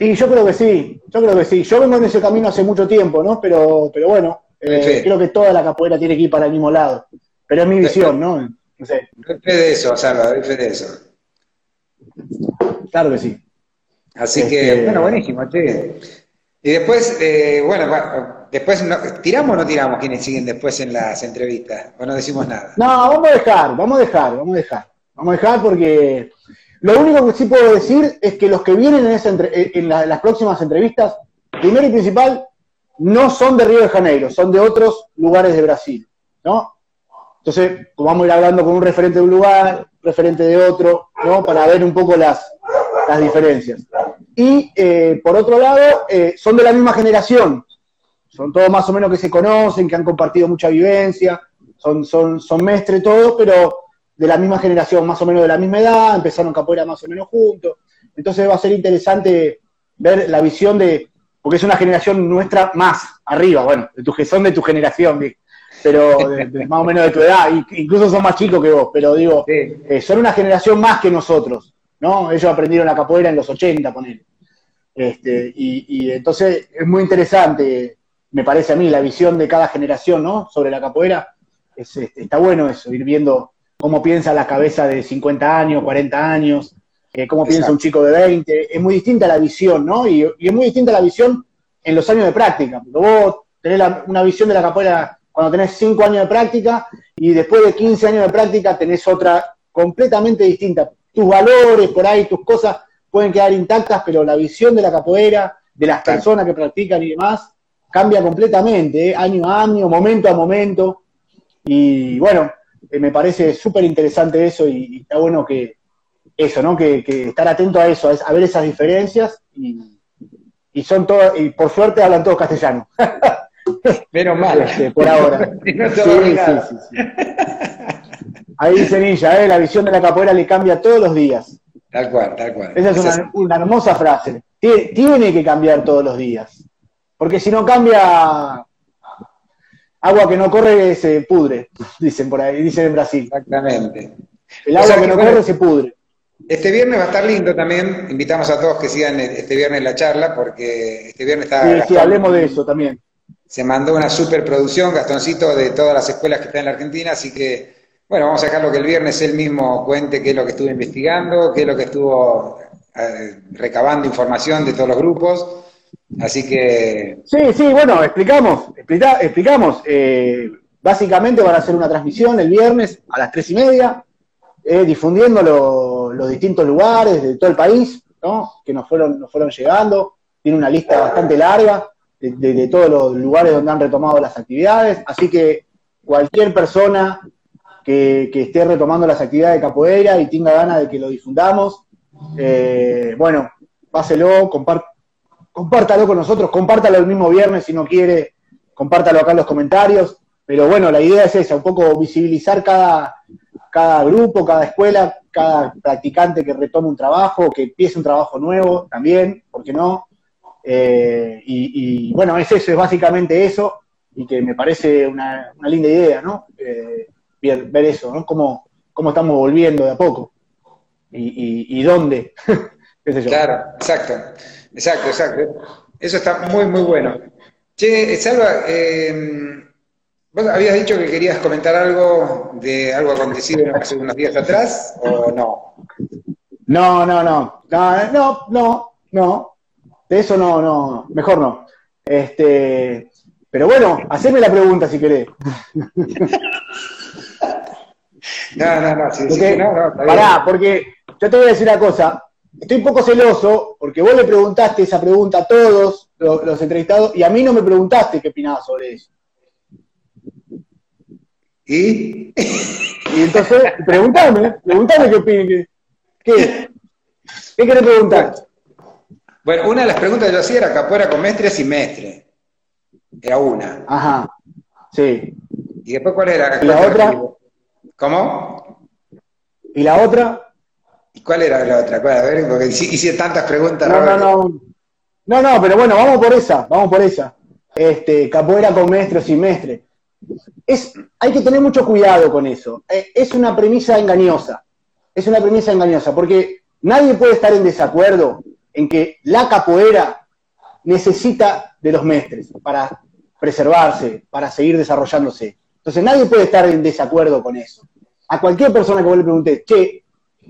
[SPEAKER 2] Sí, yo creo que sí, yo creo que sí. Yo vengo en ese camino hace mucho tiempo, ¿no? Pero, pero bueno, eh, creo que toda la capoeira tiene que ir para el mismo lado. Pero es mi visión, ¿no?
[SPEAKER 1] No sé. fe de eso, Salva, fe de eso.
[SPEAKER 2] Claro que sí.
[SPEAKER 1] Así que, este, bueno, buenísimo, che. Y después, eh, bueno, después, ¿tiramos o no tiramos quienes siguen después en las entrevistas? ¿O no decimos nada?
[SPEAKER 2] No, vamos a dejar, vamos a dejar, vamos a dejar. Vamos a dejar porque lo único que sí puedo decir es que los que vienen en, en las próximas entrevistas, primero y principal, no son de Río de Janeiro, son de otros lugares de Brasil, ¿no? Entonces, vamos a ir hablando con un referente de un lugar, referente de otro, ¿no? Para ver un poco las, las diferencias. Y eh, por otro lado, eh, son de la misma generación, son todos más o menos que se conocen, que han compartido mucha vivencia, son, son, son mestre todos, pero de la misma generación, más o menos de la misma edad, empezaron capoeira más o menos juntos. Entonces va a ser interesante ver la visión de, porque es una generación nuestra más arriba, bueno, de tu, son de tu generación, pero más o menos de tu edad, incluso son más chicos que vos, pero digo, eh, son una generación más que nosotros, ¿no? Ellos aprendieron la capoeira en los 80, poner. Este, y, entonces es muy interesante, me parece a mí, la visión de cada generación, ¿no? Sobre la capoeira. Este, está bueno eso, ir viendo cómo piensa la cabeza de 50 años, 40 años, eh, cómo piensa un chico de 20. Es muy distinta la visión, ¿no? Y, es muy distinta la visión en los años de práctica. vos tenés una visión de la capoeira cuando tenés 5 años de práctica y después de 15 años de práctica tenés otra completamente distinta. Tus valores, por ahí, tus cosas pueden quedar intactas, pero la visión de la capoeira, de las personas que practican y demás, cambia completamente, ¿eh? año a año, momento a momento. Y bueno, me parece súper interesante eso y, está bueno que eso, ¿no? Que, estar atento a eso, a, ver esas diferencias y, son todos, y por suerte hablan todos castellano. [LAUGHS]
[SPEAKER 1] Menos mal. [LAUGHS] Este,
[SPEAKER 2] por ahora. [LAUGHS] sí, sí, sí, Ahí dice Ninja, ¿eh? la visión de la capoeira le cambia todos los días.
[SPEAKER 1] Tal cual, tal cual.
[SPEAKER 2] Esa es una, hermosa frase. Tiene, que cambiar todos los días. Porque si no cambia, agua que no corre se pudre, [LAUGHS] dicen por ahí, dicen en Brasil.
[SPEAKER 1] Exactamente.
[SPEAKER 2] El agua que, no corre se pudre.
[SPEAKER 1] Este viernes va a estar lindo también. Invitamos a todos que sigan este viernes la charla, porque este viernes está.
[SPEAKER 2] Sí, sí, hablemos de eso también.
[SPEAKER 1] Se mandó una superproducción, Gastoncito, de todas las escuelas que están en la Argentina, así que bueno, vamos a dejarlo que el viernes él mismo cuente qué es lo que estuvo investigando, qué es lo que estuvo eh, recabando información de todos los grupos. Así que.
[SPEAKER 2] Sí, sí, bueno, explicamos, explicamos. Eh, básicamente van a hacer una transmisión el viernes a las tres y media, eh, difundiendo los distintos lugares de todo el país, ¿no? Que nos fueron, nos fueron llegando. Tiene una lista bastante larga de, de todos los lugares donde han retomado las actividades. Así que cualquier persona que, esté retomando las actividades de capoeira y tenga ganas de que lo difundamos, eh, bueno, páselo, compártalo con nosotros, compártalo el mismo viernes si no quiere, compártalo acá en los comentarios, pero bueno, la idea es esa, un poco visibilizar cada, cada grupo, cada escuela, cada practicante que retome un trabajo, que empiece un trabajo nuevo también, ¿por qué no? Eh, y, bueno, es eso, es básicamente eso, y que me parece una, linda idea, ¿no? Eh, ver, eso, ¿no? Cómo, cómo estamos volviendo de a poco y, y, dónde. [LAUGHS]
[SPEAKER 1] Claro, exacto, exacto, exacto. Eso está muy, muy bueno. Che, Salva, eh, ¿vos habías dicho que querías comentar algo de algo acontecido hace unos días atrás o no?
[SPEAKER 2] No, no, no, no, no, no, no. De eso no, no, mejor no. Este, pero bueno, haceme la pregunta si querés. [LAUGHS]
[SPEAKER 1] No, no, no, sí,
[SPEAKER 2] Pará, porque yo te voy a decir una cosa. Estoy un poco celoso porque vos le preguntaste esa pregunta a todos los, entrevistados y a mí no me preguntaste qué opinaba sobre eso.
[SPEAKER 1] ¿Y? [LAUGHS]
[SPEAKER 2] Y entonces, pregúntame, pregúntame qué opinas. ¿Qué? ¿Qué querés preguntar?
[SPEAKER 1] Bueno, una de las preguntas que yo hacía era capoeira con mestre y sin mestre. Era una.
[SPEAKER 2] Ajá, sí.
[SPEAKER 1] ¿Y después cuál era?
[SPEAKER 2] la otra?
[SPEAKER 1] ¿Cómo?
[SPEAKER 2] ¿Y la otra?
[SPEAKER 1] ¿Y cuál era la otra? A ver, porque hice tantas preguntas.
[SPEAKER 2] No, no, no. No, no, pero bueno, vamos por esa, vamos por esa. Este, capoeira con maestro o sin mestre. Es, hay que tener mucho cuidado con eso. Eh, es una premisa engañosa. Es una premisa engañosa, porque nadie puede estar en desacuerdo en que la capoeira necesita de los mestres para preservarse, para seguir desarrollándose. Entonces nadie puede estar en desacuerdo con eso. A cualquier persona que vos le preguntes, che,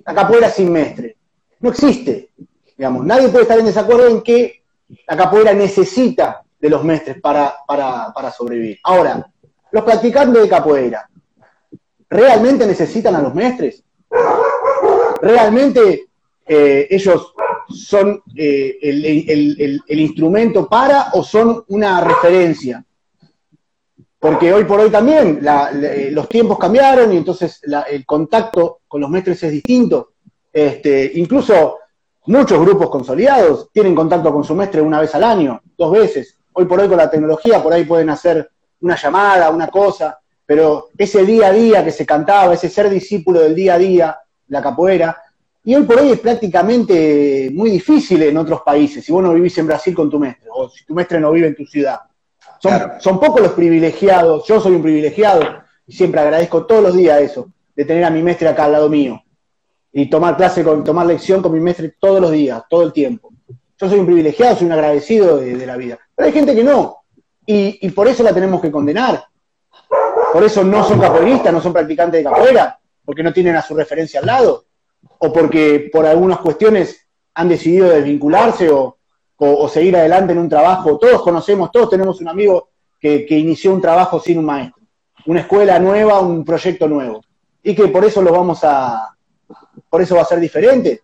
[SPEAKER 2] la capoeira sin mestre, no existe. Digamos, nadie puede estar en desacuerdo en que la capoeira necesita de los mestres para, para, sobrevivir. Ahora, los practicantes de capoeira, ¿realmente necesitan a los mestres? ¿Realmente eh, ellos son eh, el, instrumento para o son una referencia? Porque hoy por hoy también eh, los tiempos cambiaron y entonces el contacto con los maestros es distinto. Este, incluso muchos grupos consolidados tienen contacto con su maestro una vez al año, dos veces. Hoy por hoy con la tecnología por ahí pueden hacer una llamada, una cosa, pero ese día a día que se cantaba, ese ser discípulo del día a día, la capoeira, y hoy por hoy es prácticamente muy difícil en otros países, si vos no vivís en Brasil con tu mestre, o si tu mestre no vive en tu ciudad. Son, son pocos los privilegiados, yo soy un privilegiado, y siempre agradezco todos los días eso, de tener a mi mestre acá al lado mío, y tomar clase, con, tomar lección con mi mestre todos los días, todo el tiempo. Yo soy un privilegiado, soy un agradecido de, la vida. Pero hay gente que no, y, y por eso la tenemos que condenar. Por eso no son capoeiristas, no son practicantes de capoeira, porque no tienen a su referencia al lado o porque por algunas cuestiones han decidido desvincularse o, seguir adelante en un trabajo. Todos conocemos, todos tenemos un amigo que, inició un trabajo sin un maestro, una escuela nueva, un proyecto nuevo, y que por eso lo vamos a, por eso va a ser diferente.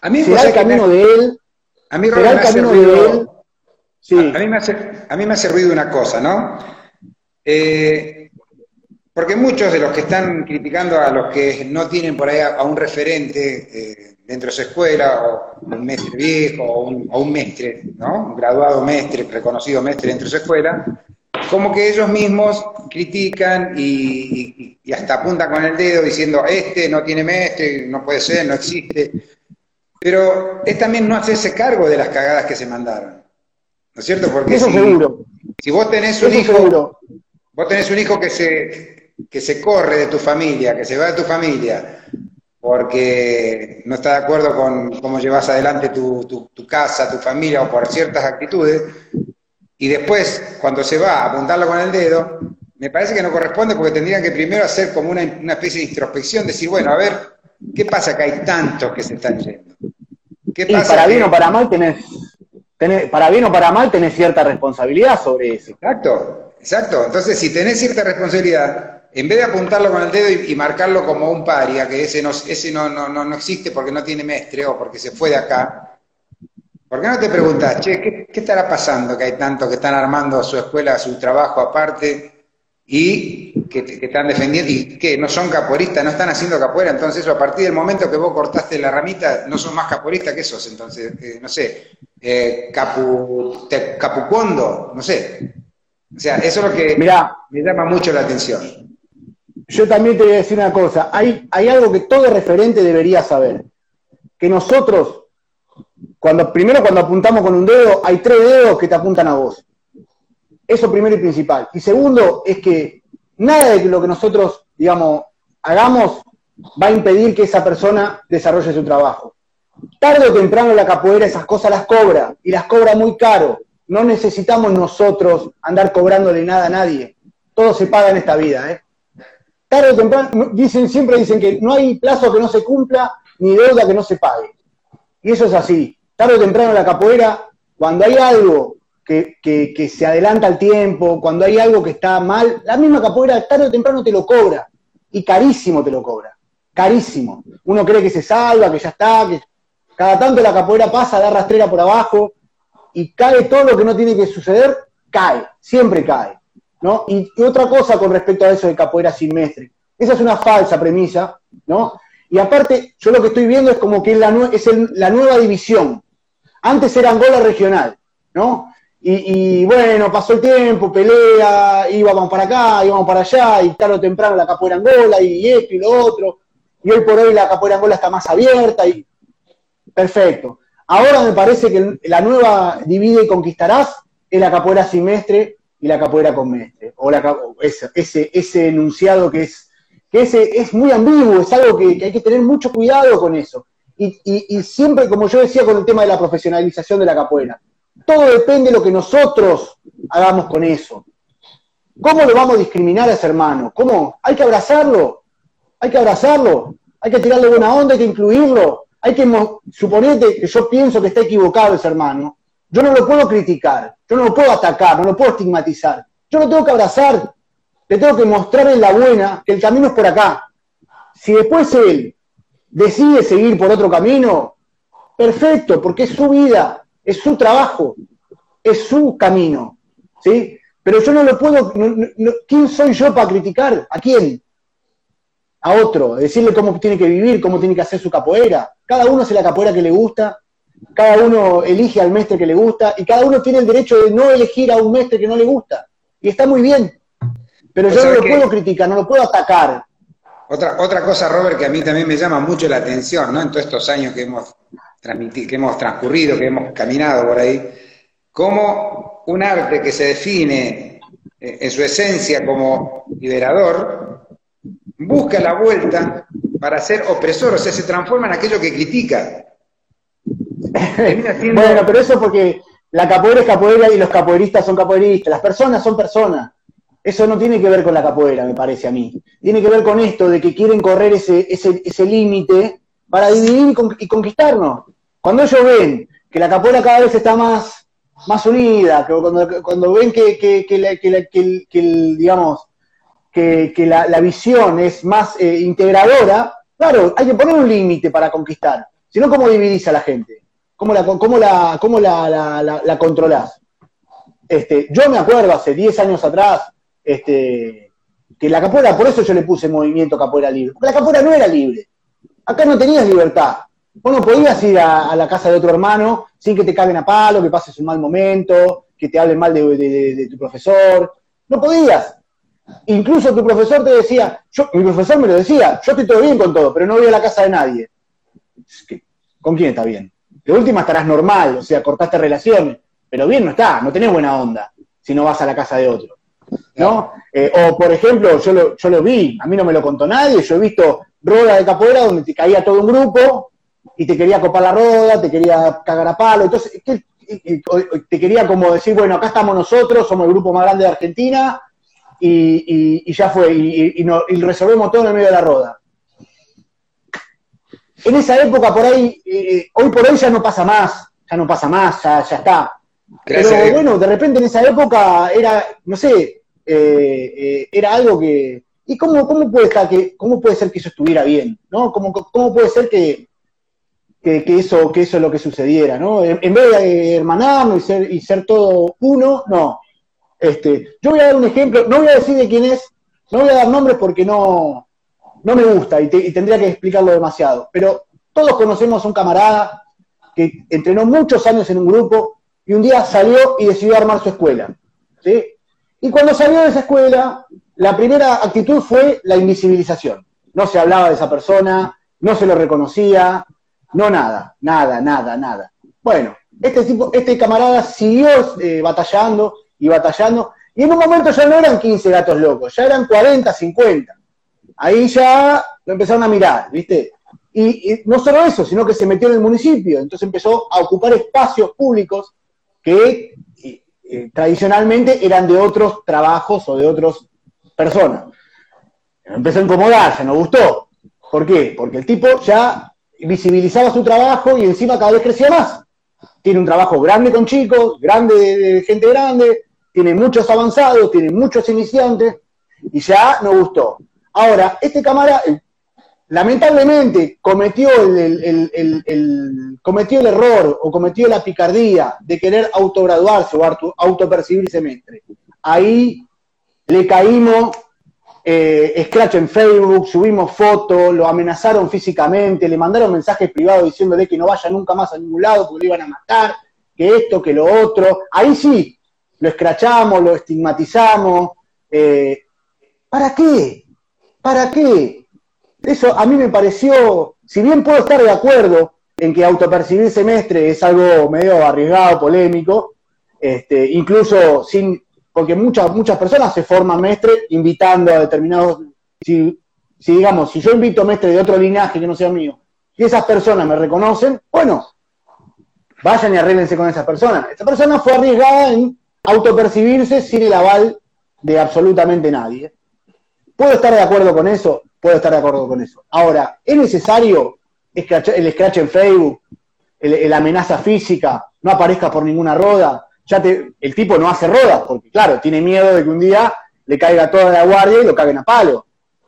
[SPEAKER 2] A mí será el camino de él,
[SPEAKER 1] a mí será el camino de él. Sí. A, mí me hace, a mí me hace ruido una cosa, ¿no? Eh, porque muchos de los que están criticando a los que no tienen por ahí a, un referente eh, dentro de su escuela, o un mestre viejo, o un, o mestre, ¿no? Un graduado mestre, reconocido mestre dentro de su escuela, como que ellos mismos critican y, hasta apuntan con el dedo diciendo, este no tiene mestre, no puede ser, no existe. Pero es también no hacerse cargo de las cagadas que se mandaron. ¿No es cierto? Porque si, si vos tenés un hijo, vos tenés un hijo que se que se corre de tu familia, que se va de tu familia, porque no está de acuerdo con cómo llevas adelante tu, casa, tu familia o por ciertas actitudes, y después, cuando se va a apuntarlo con el dedo, me parece que no corresponde porque tendrían que primero hacer como una, especie de introspección, decir, bueno, a ver, ¿qué pasa que hay tantos que se están yendo?
[SPEAKER 2] ¿Qué pasa para bien o para mal tenés, para bien o para mal tenés cierta responsabilidad sobre eso.
[SPEAKER 1] Exacto, exacto. Entonces, si tenés cierta responsabilidad, en vez de apuntarlo con el dedo y, marcarlo como un paria, que ese, no, ese no, no, no, existe porque no tiene mestre o porque se fue de acá, ¿por qué no te preguntas, che, ¿qué, estará pasando que hay tantos que están armando su escuela, su trabajo aparte y que, están defendiendo y que no son caporistas, no están haciendo capoeira? Entonces, a partir del momento que vos cortaste la ramita, no son más caporistas que esos. Entonces, eh, no sé, eh, capu, capucondo, no sé. O sea, eso es lo que me llama mucho la atención
[SPEAKER 2] yo también te voy a decir una cosa, hay, algo que todo referente debería saber, que nosotros, cuando, primero cuando apuntamos con un dedo, hay tres dedos que te apuntan a vos. Eso primero y principal. Y segundo es que nada de lo que nosotros, digamos, hagamos va a impedir que esa persona desarrolle su trabajo. Tarde o temprano la capoeira esas cosas las cobra, y las cobra muy caro. No necesitamos nosotros andar cobrándole nada a nadie. Todo se paga en esta vida, ¿eh? Tarde o temprano, dicen, siempre dicen que no hay plazo que no se cumpla ni deuda que no se pague. Y eso es así. Tarde o temprano la capoeira, cuando hay algo que, se adelanta al tiempo, cuando hay algo que está mal, la misma capoeira tarde o temprano te lo cobra. Y carísimo te lo cobra. Carísimo. Uno cree que se salva, que ya está, que cada tanto la capoeira pasa, da rastrera por abajo y cae todo lo que no tiene que suceder, cae, siempre cae. ¿No? Y, otra cosa con respecto a eso de capoeira sin mestre. Esa es una falsa premisa, ¿no? Y aparte, yo lo que estoy viendo es como que es la, la nueva división. Antes era Angola regional, ¿no? Y, bueno, pasó el tiempo, pelea, íbamos para acá, íbamos para allá, y tarde o temprano la capoeira Angola, y esto y lo otro. Y hoy por hoy la capoeira Angola está más abierta, y perfecto. Ahora me parece que la nueva divide y conquistarás es la capoeira sin mestre, y la capoeira con mestre, o la, ese, ese enunciado que es, que ese es muy ambiguo, es algo que, hay que tener mucho cuidado con eso. Y, y, siempre, como yo decía con el tema de la profesionalización de la capoeira, todo depende de lo que nosotros hagamos con eso. ¿Cómo lo vamos a discriminar a ese hermano? ¿Cómo? Hay que abrazarlo, hay que abrazarlo, hay que tirarle buena onda, hay que incluirlo, hay que suponerte que yo pienso que está equivocado ese hermano, yo no lo puedo criticar, yo no lo puedo atacar, no lo puedo estigmatizar. Yo lo tengo que abrazar, le tengo que mostrar en la buena que el camino es por acá. Si después él decide seguir por otro camino, perfecto, porque es su vida, es su trabajo, es su camino. ¿sí? Pero yo no lo puedo. ¿Quién soy yo para criticar? ¿A quién? A otro, decirle cómo tiene que vivir, cómo tiene que hacer su capoeira. Cada uno hace la capoeira que le gusta cada uno elige al mestre que le gusta y cada uno tiene el derecho de no elegir a un mestre que no le gusta. Y está muy bien. Pero yo no lo puedo criticar, no lo puedo atacar.
[SPEAKER 1] Otra, otra cosa, Robert, que a mí también me llama mucho la atención, ¿no? En todos estos años que hemos, transmitido, que hemos transcurrido, que hemos caminado por ahí, cómo un arte que se define eh, en su esencia como liberador, busca la vuelta para ser opresor, o sea, se transforma en aquello que critica. [LAUGHS]
[SPEAKER 2] bueno, pero eso porque la capoeira es capoeira y los capoeiristas son capoeiristas, las personas son personas. Eso no tiene que ver con la capoeira, me parece a mí. Tiene que ver con esto de que quieren correr ese, ese, límite para dividir y, conquistarnos. Cuando ellos ven que la capoeira cada vez está más, más unida, que cuando, ven que, que, que, digamos, que, la, visión es más eh, integradora, claro, hay que poner un límite para conquistar. Si no, ¿cómo dividís a la gente? ¿Cómo la, cómo la, cómo la, la controlás? Este, yo me acuerdo hace 10 años atrás, este, que la capoeira, por eso yo le puse movimiento capoeira libre, porque la capoeira no era libre. Acá no tenías libertad. Vos no podías ir a, la casa de otro hermano sin que te caguen a palo, que pases un mal momento, que te hablen mal de, tu profesor. No podías. Incluso tu profesor te decía, yo, mi profesor me lo decía, yo estoy todo bien con todo, pero no voy a la casa de nadie. ¿Con quién está bien? De última estarás normal, o sea, cortaste relaciones, pero bien no está, no tenés buena onda si no vas a la casa de otro. ¿no? Eh, o, por ejemplo, yo lo, yo lo vi, a mí no me lo contó nadie, yo he visto roda de capoeira donde te caía todo un grupo y te quería copar la roda, te quería cagar a palo, entonces te quería como decir, bueno, acá estamos nosotros, somos el grupo más grande de Argentina y, ya fue, y, resolvemos todo en el medio de la roda. En esa época, por ahí, eh, hoy por hoy ya no pasa más, ya no pasa más, ya, ya está. Pero bueno, de repente en esa época era, no sé, eh, eh, era algo que... ¿Y cómo, cómo, puede estar que, cómo puede ser que eso estuviera bien? ¿no? ¿Cómo, cómo puede ser que, que, eso, que eso es lo que sucediera? ¿no? En, vez de hermanarnos y ser, y ser todo uno, no. Este, yo voy a dar un ejemplo, no voy a decir de quién es, no voy a dar nombres porque no, no me gusta y, tendría que explicarlo demasiado, pero todos conocemos a un camarada que entrenó muchos años en un grupo y un día salió y decidió armar su escuela. ¿sí? Y cuando salió de esa escuela, la primera actitud fue la invisibilización. No se hablaba de esa persona, no se lo reconocía, no nada, nada, nada, nada. Bueno, este tipo, este camarada siguió eh, batallando y batallando, y en un momento ya no eran 15 gatos locos, ya eran 40, 50. Ahí ya lo empezaron a mirar, ¿viste? Y, no solo eso, sino que se metió en el municipio, entonces empezó a ocupar espacios públicos que eh, tradicionalmente eran de otros trabajos o de otras personas. Empezó a incomodar, se nos gustó. ¿Por qué? Porque el tipo ya visibilizaba su trabajo y encima cada vez crecía más. Tiene un trabajo grande con chicos, grande de, gente grande, tiene muchos avanzados, tiene muchos iniciantes y ya nos gustó. Ahora, este cámara, lamentablemente cometió el, cometió el error o cometió la picardía de querer autograduarse o autopercibirse semestre. Ahí le caímos eh, scratch en Facebook, subimos fotos, lo amenazaron físicamente, le mandaron mensajes privados diciéndole que no vaya nunca más a ningún lado porque lo iban a matar, que esto, que lo otro. Ahí sí, lo escrachamos, lo estigmatizamos. Eh, ¿Para qué? ¿Para qué? Eso a mí me pareció, si bien puedo estar de acuerdo en que autopercibir semestre es algo medio arriesgado, polémico, este, incluso sin, porque muchas, muchas personas se forman mestre invitando a determinados, si, si digamos, si yo invito a mestre de otro linaje que no sea mío, y esas personas me reconocen, bueno, vayan y arréglense con esas personas. Esta persona fue arriesgada en autopercibirse sin el aval de absolutamente nadie. ¿Puedo estar de acuerdo con eso? puedo estar de acuerdo con eso. Ahora, ¿es necesario el scratch en Facebook, la amenaza física, no aparezca por ninguna roda? Ya te, el tipo no hace rodas, porque claro, tiene miedo de que un día le caiga toda la guardia y lo caguen a palo.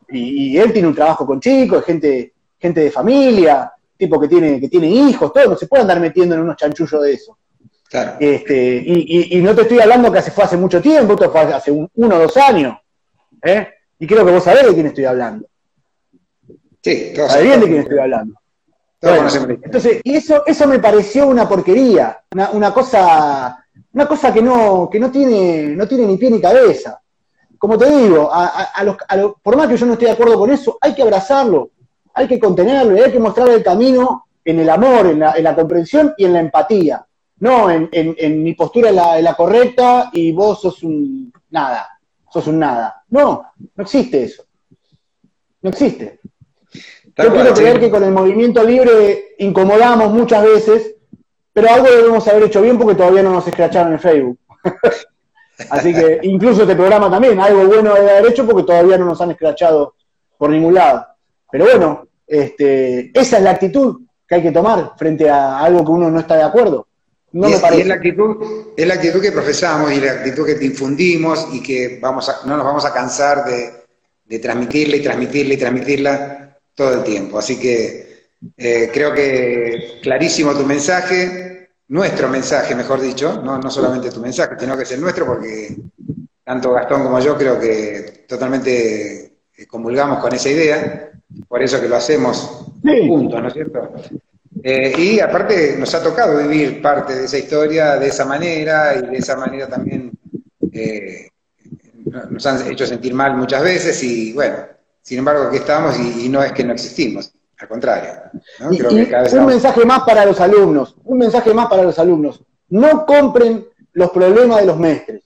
[SPEAKER 2] Y, él tiene un trabajo con chicos, gente, gente de familia, tipo que tiene, que tiene hijos, todo, no se puede andar metiendo en unos chanchullos de eso. Este, y, no te estoy hablando que hace, fue hace mucho tiempo, esto fue hace uno o dos años. ¿eh? Y creo que vos sabés de quién estoy hablando. Sí, todos. bien de quién estoy hablando. entonces, y eso, eso me pareció una porquería, una, cosa, una cosa que no, que no tiene, no tiene ni pie ni cabeza. como te digo, a, los, por más que yo no esté de acuerdo con eso, hay que abrazarlo, hay que contenerlo y hay que mostrarle el camino en el amor, en la, comprensión y en la empatía. No en, mi postura es la, correcta y vos sos un nada, sos un nada. No, no existe eso. No existe. Yo quiero creer que con el movimiento libre incomodamos muchas veces, pero algo debemos haber hecho bien porque todavía no nos escracharon en Facebook. [LAUGHS] Así que incluso este programa también, algo bueno debe haber hecho porque todavía no nos han escrachado por ningún lado. Pero bueno, este, esa es la actitud que hay que tomar frente a algo que uno no está de acuerdo.
[SPEAKER 1] No es, la actitud, es la actitud que profesamos y la actitud que te infundimos y que vamos no nos vamos a cansar de, de transmitirla y transmitirla y transmitirla todo el tiempo. Así que eh, creo que clarísimo tu mensaje, nuestro mensaje, mejor dicho, no, no solamente tu mensaje, sino que es el nuestro, porque tanto Gastón como yo creo que totalmente eh, comulgamos con esa idea, por eso que lo hacemos juntos, ¿no es cierto? Eh, y aparte nos ha tocado vivir parte de esa historia de esa manera y de esa manera también nos han hecho sentir mal muchas veces y bueno, sin embargo aquí estamos y, no es que no existimos, al contrario.
[SPEAKER 2] un mensaje más para los alumnos, un mensaje más para los alumnos. No compren los problemas de los maestros.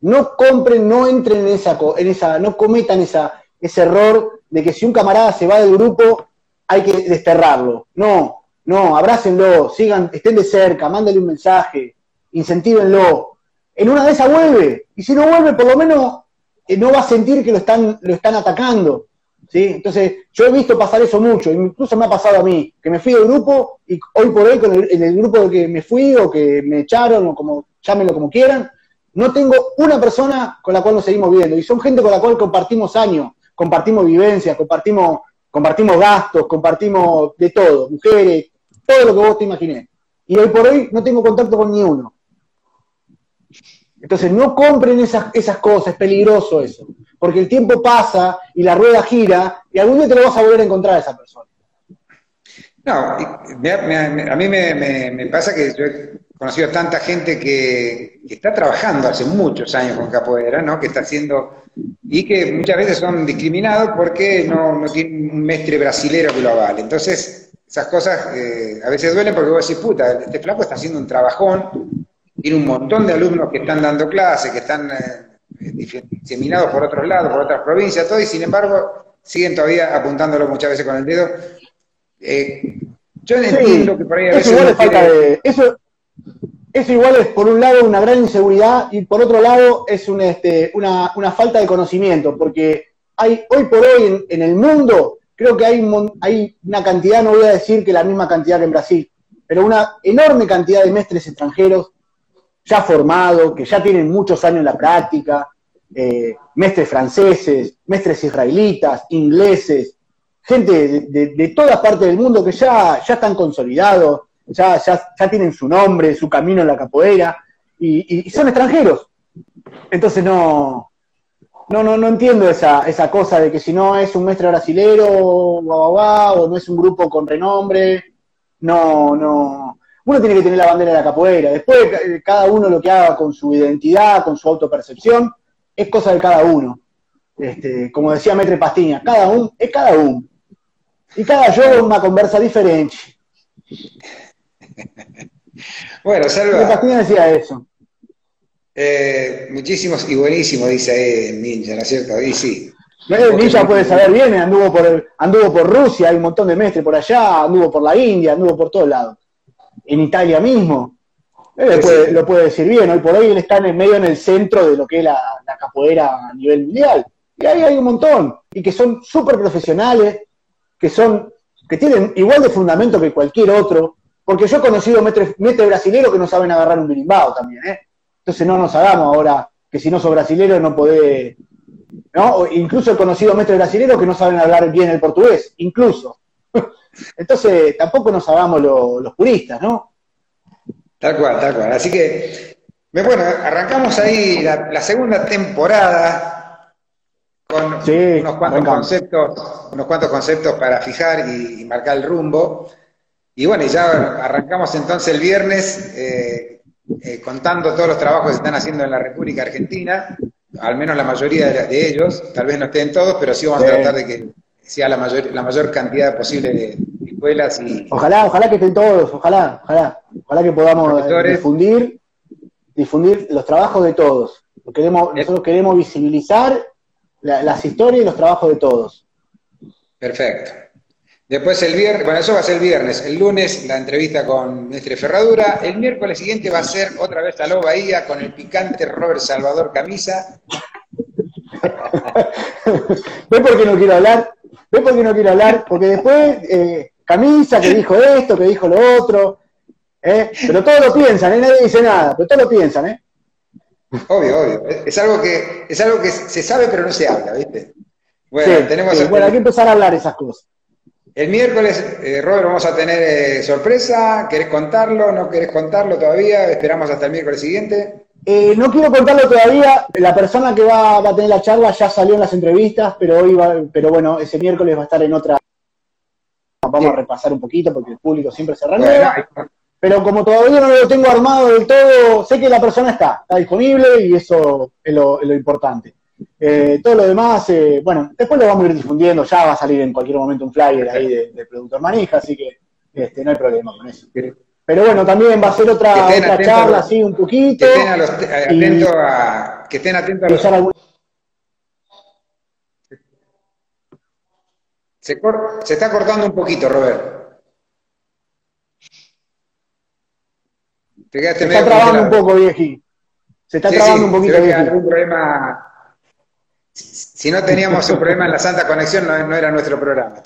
[SPEAKER 2] No compren, no entren en esa, en esa no cometan esa, ese error de que si un camarada se va del grupo hay que desterrarlo. No, no, abrácenlo, sigan, estén de cerca, mándenle un mensaje, incentívenlo. En una de esas vuelve, y si no vuelve, por lo menos no va a sentir que lo están, lo están atacando. ¿sí? Entonces, yo he visto pasar eso mucho, incluso me ha pasado a mí, que me fui del grupo y hoy por hoy, con el, en el grupo del que me fui o que me echaron o como llámenlo como quieran, no tengo una persona con la cual nos seguimos viendo. Y son gente con la cual compartimos años, compartimos vivencias, compartimos, compartimos gastos, compartimos de todo, mujeres, todo lo que vos te imaginé. Y hoy por hoy no tengo contacto con ni uno. Entonces no compren esas, esas cosas, es peligroso eso, porque el tiempo pasa y la rueda gira y algún día te lo vas a volver a encontrar a esa persona.
[SPEAKER 1] No, a mí me, pasa que yo he conocido tanta gente que, está trabajando hace muchos años con capoeira, ¿no? Que está haciendo, y que muchas veces son discriminados porque no, no tienen un mestre brasilero que lo avale. Entonces, esas cosas eh, a veces duelen porque vos decís, puta, este flaco está haciendo un trabajón, tiene un montón de alumnos que están dando clases, que están eh, diseminados por otros lados, por otras provincias, todo, y sin embargo siguen todavía apuntándolo muchas veces con el dedo. Eh, yo entiendo que por ahí a veces...
[SPEAKER 2] Eso eso, igual es, por un lado, una gran inseguridad y por otro lado es este, una, falta de conocimiento, porque hay hoy por hoy en, el mundo, creo que hay, hay una cantidad, no voy a decir que la misma cantidad que en Brasil, pero una enorme cantidad de mestres extranjeros ya formados, que ya tienen muchos años en la práctica, eh, mestres franceses, mestres israelitas, ingleses, gente de, todas partes del mundo que ya, ya están consolidados, ya, ya, tienen su nombre, su camino en la capoeira, y, son extranjeros. Entonces no, no, no, no entiendo esa, esa cosa de que si no es un mestre brasilero, o no es un grupo con renombre, no, no, uno tiene que tener la bandera de la capoeira. Después, eh, cada uno lo que haga con su identidad, con su autopercepción, es cosa de cada uno. Este, como decía Metre Pastiña, cada uno es cada uno. Y cada yo es una conversa diferente.
[SPEAKER 1] bueno, Salva.
[SPEAKER 2] Metre Pastiña decía eso.
[SPEAKER 1] Eh, muchísimos y buenísimos, dice ahí Ninja, ¿no es cierto? Y sí.
[SPEAKER 2] Ninja puede saber bien, anduvo por, anduvo por Rusia, hay un montón de mestres por allá, anduvo por la India, anduvo por todos lados en Italia mismo. Él lo puede decir bien, hoy por hoy él está en el medio, en el centro de lo que es la, capoeira a nivel mundial. Y ahí hay un montón, y que son súper profesionales, que son, que tienen igual de fundamento que cualquier otro, porque yo he conocido metres, brasileros que no saben agarrar un birimbao también, ¿eh? Entonces no nos hagamos ahora que si no sos brasilero no podés, ¿no? incluso he conocido metres brasileros que no saben hablar bien el portugués, incluso. [LAUGHS] Entonces, tampoco nos hagamos los puristas, ¿no?
[SPEAKER 1] Tal cual, tal cual. Así que, bueno, arrancamos ahí la, segunda temporada con unos cuantos conceptos, unos cuantos conceptos para fijar y, marcar el rumbo. Y bueno, ya arrancamos entonces el viernes eh, eh, contando todos los trabajos que se están haciendo en la República Argentina, al menos la mayoría de, ellos, tal vez no estén todos, pero sí vamos a tratar de que sea la mayor, la mayor cantidad posible de, escuelas y...
[SPEAKER 2] Ojalá, ojalá que estén todos, ojalá, ojalá, ojalá que podamos difundir, difundir los trabajos de todos. Queremos, nosotros queremos visibilizar las historias y los trabajos de todos.
[SPEAKER 1] Perfecto. Después el viernes, bueno, eso va a ser el viernes. El lunes la entrevista con Mestre Ferradura. El miércoles siguiente va a ser otra vez a Bahía con el picante Robert Salvador Camisa. [LAUGHS]
[SPEAKER 2] ¿Ves por qué no quiero hablar? ¿Ves por qué no quiero hablar? Porque después, eh, Camisa que dijo esto, que dijo lo otro. ¿eh? Pero todos lo piensan, ¿eh? nadie dice nada, pero todos lo piensan, ¿eh?
[SPEAKER 1] Obvio, obvio. Es algo que, es algo que se sabe pero no se habla, ¿viste?
[SPEAKER 2] Bueno, tenemos bueno, hay que empezar a hablar esas cosas.
[SPEAKER 1] El miércoles, eh, Robert, vamos a tener eh, sorpresa. ¿Querés contarlo? ¿No querés contarlo todavía? Esperamos hasta el miércoles siguiente.
[SPEAKER 2] Eh, no quiero contarlo todavía. La persona que va, a tener la charla ya salió en las entrevistas, pero hoy va, pero bueno, ese miércoles va a estar en otra. Vamos a repasar un poquito porque el público siempre se renueva. pero como todavía no lo tengo armado del todo, sé que la persona está, está disponible y eso es lo importante. Eh, todo lo demás, eh, bueno, después lo vamos a ir difundiendo, ya va a salir en cualquier momento un flyer ahí del productor Manija, así que este, no hay problema con eso. Pero bueno, también va a ser otra, otra charla así un poquito.
[SPEAKER 1] Que estén, atentos a, que estén atentos a los... Se, se, está cortando un poquito, Robert.
[SPEAKER 2] Te quedaste se está trabando un poco, vieji. Se está trabando un poquito,
[SPEAKER 1] vieji. algún problema si no teníamos un problema en la Santa Conexión, no, era nuestro programa.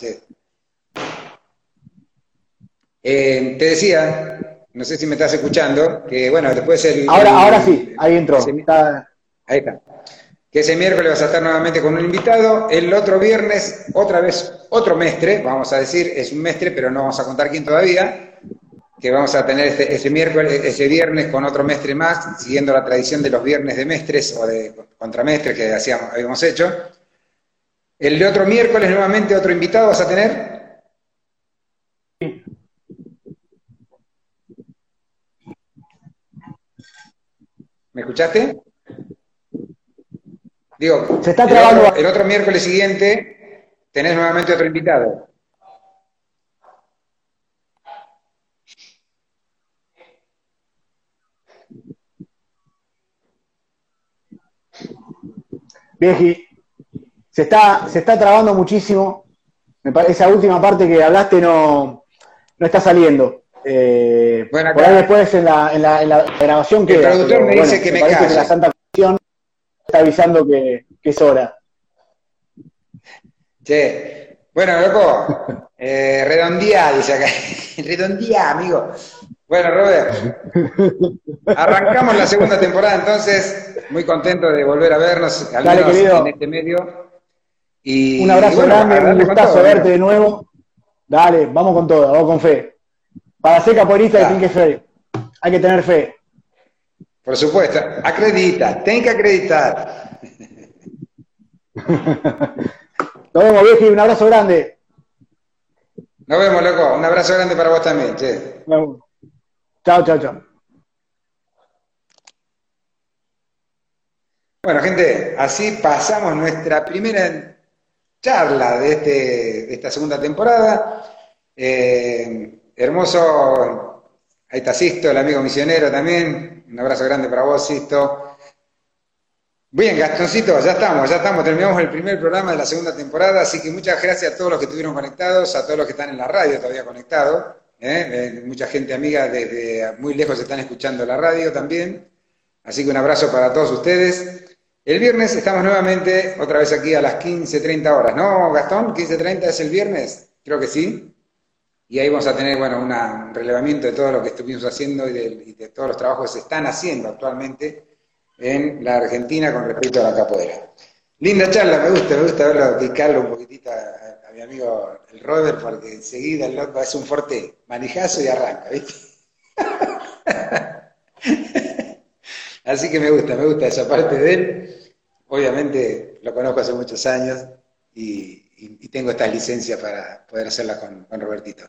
[SPEAKER 1] Eh, te decía, no sé si me estás escuchando, que bueno, después el...
[SPEAKER 2] Ahora, ahora sí, ahí entró.
[SPEAKER 1] ahí está. Que ese miércoles vas a estar nuevamente con un invitado. El otro viernes, otra vez, otro mestre, vamos a decir, es un mestre, pero no vamos a contar quién todavía que vamos a tener ese, ese, miércoles, ese viernes con otro mestre más, siguiendo la tradición de los viernes de mestres o de contramestres que hacíamos, habíamos hecho. El de otro miércoles nuevamente otro invitado vas a tener. ¿Me escuchaste? Digo,
[SPEAKER 2] Se está el,
[SPEAKER 1] el otro miércoles siguiente tenés nuevamente otro invitado.
[SPEAKER 2] Vieji, se está, se está trabando muchísimo. esa última parte que hablaste no, no está saliendo. Eh, bueno, por ahí después en la, en la, en la grabación que.
[SPEAKER 1] El productor me dice que me.
[SPEAKER 2] Que la Santa Comisión está avisando que, que es hora.
[SPEAKER 1] Che, bueno, loco, eh, redondía, dice acá. [LAUGHS] redondía, amigo. Bueno, Robert, [LAUGHS] arrancamos la segunda temporada, entonces, muy contento de volver a vernos, al menos en este medio.
[SPEAKER 2] Y, un abrazo grande, un gustazo verte de nuevo. Dale, vamos con todo, vamos con fe. Para ser capoeirista hay que fe. Hay que tener fe.
[SPEAKER 1] Por supuesto, acredita, ten que acreditar. [LAUGHS]
[SPEAKER 2] Nos vemos, viejo, un abrazo grande.
[SPEAKER 1] Nos vemos, loco. Un abrazo grande para vos también, che.
[SPEAKER 2] Chao, chao, chao.
[SPEAKER 1] Bueno, gente, así pasamos nuestra primera charla de, este, de esta segunda temporada. Eh, hermoso, ahí está Sisto, el amigo misionero también. Un abrazo grande para vos, Sisto. Bien, Gastoncito, ya estamos, ya estamos, terminamos el primer programa de la segunda temporada, así que muchas gracias a todos los que estuvieron conectados, a todos los que están en la radio todavía conectados. ¿Eh? Eh, mucha gente amiga desde muy lejos están escuchando la radio también. Así que un abrazo para todos ustedes. El viernes estamos nuevamente otra vez aquí a las 15.30 horas, ¿no, Gastón? ¿15.30 es el viernes? Creo que sí. Y ahí vamos a tener, bueno, un relevamiento de todo lo que estuvimos haciendo y de, todos los trabajos que se están haciendo actualmente en la Argentina con respecto a la capoeira. Linda charla, me gusta, me gusta verlo, picarlo un poquitito mi amigo el Robert, porque enseguida el loco hace un fuerte manijazo y arranca, ¿viste? [LAUGHS] Así que me gusta, me gusta esa parte de él. Obviamente lo conozco hace muchos años y, tengo esta licencia para poder hacerla con, Robertito.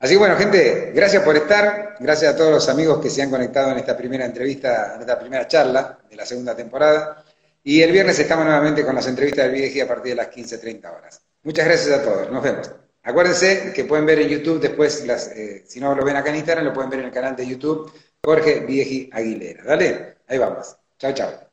[SPEAKER 1] Así que bueno, gente, gracias por estar, gracias a todos los amigos que se han conectado en esta primera entrevista, en esta primera charla de la segunda temporada. Y el viernes estamos nuevamente con las entrevistas del Vieji a partir de las 15.30 horas. Muchas gracias a todos. Nos vemos. Acuérdense que pueden ver en YouTube después, las, eh, si no lo ven acá en Instagram, lo pueden ver en el canal de YouTube Jorge Vieji Aguilera. Dale, ahí vamos. Chao, chao.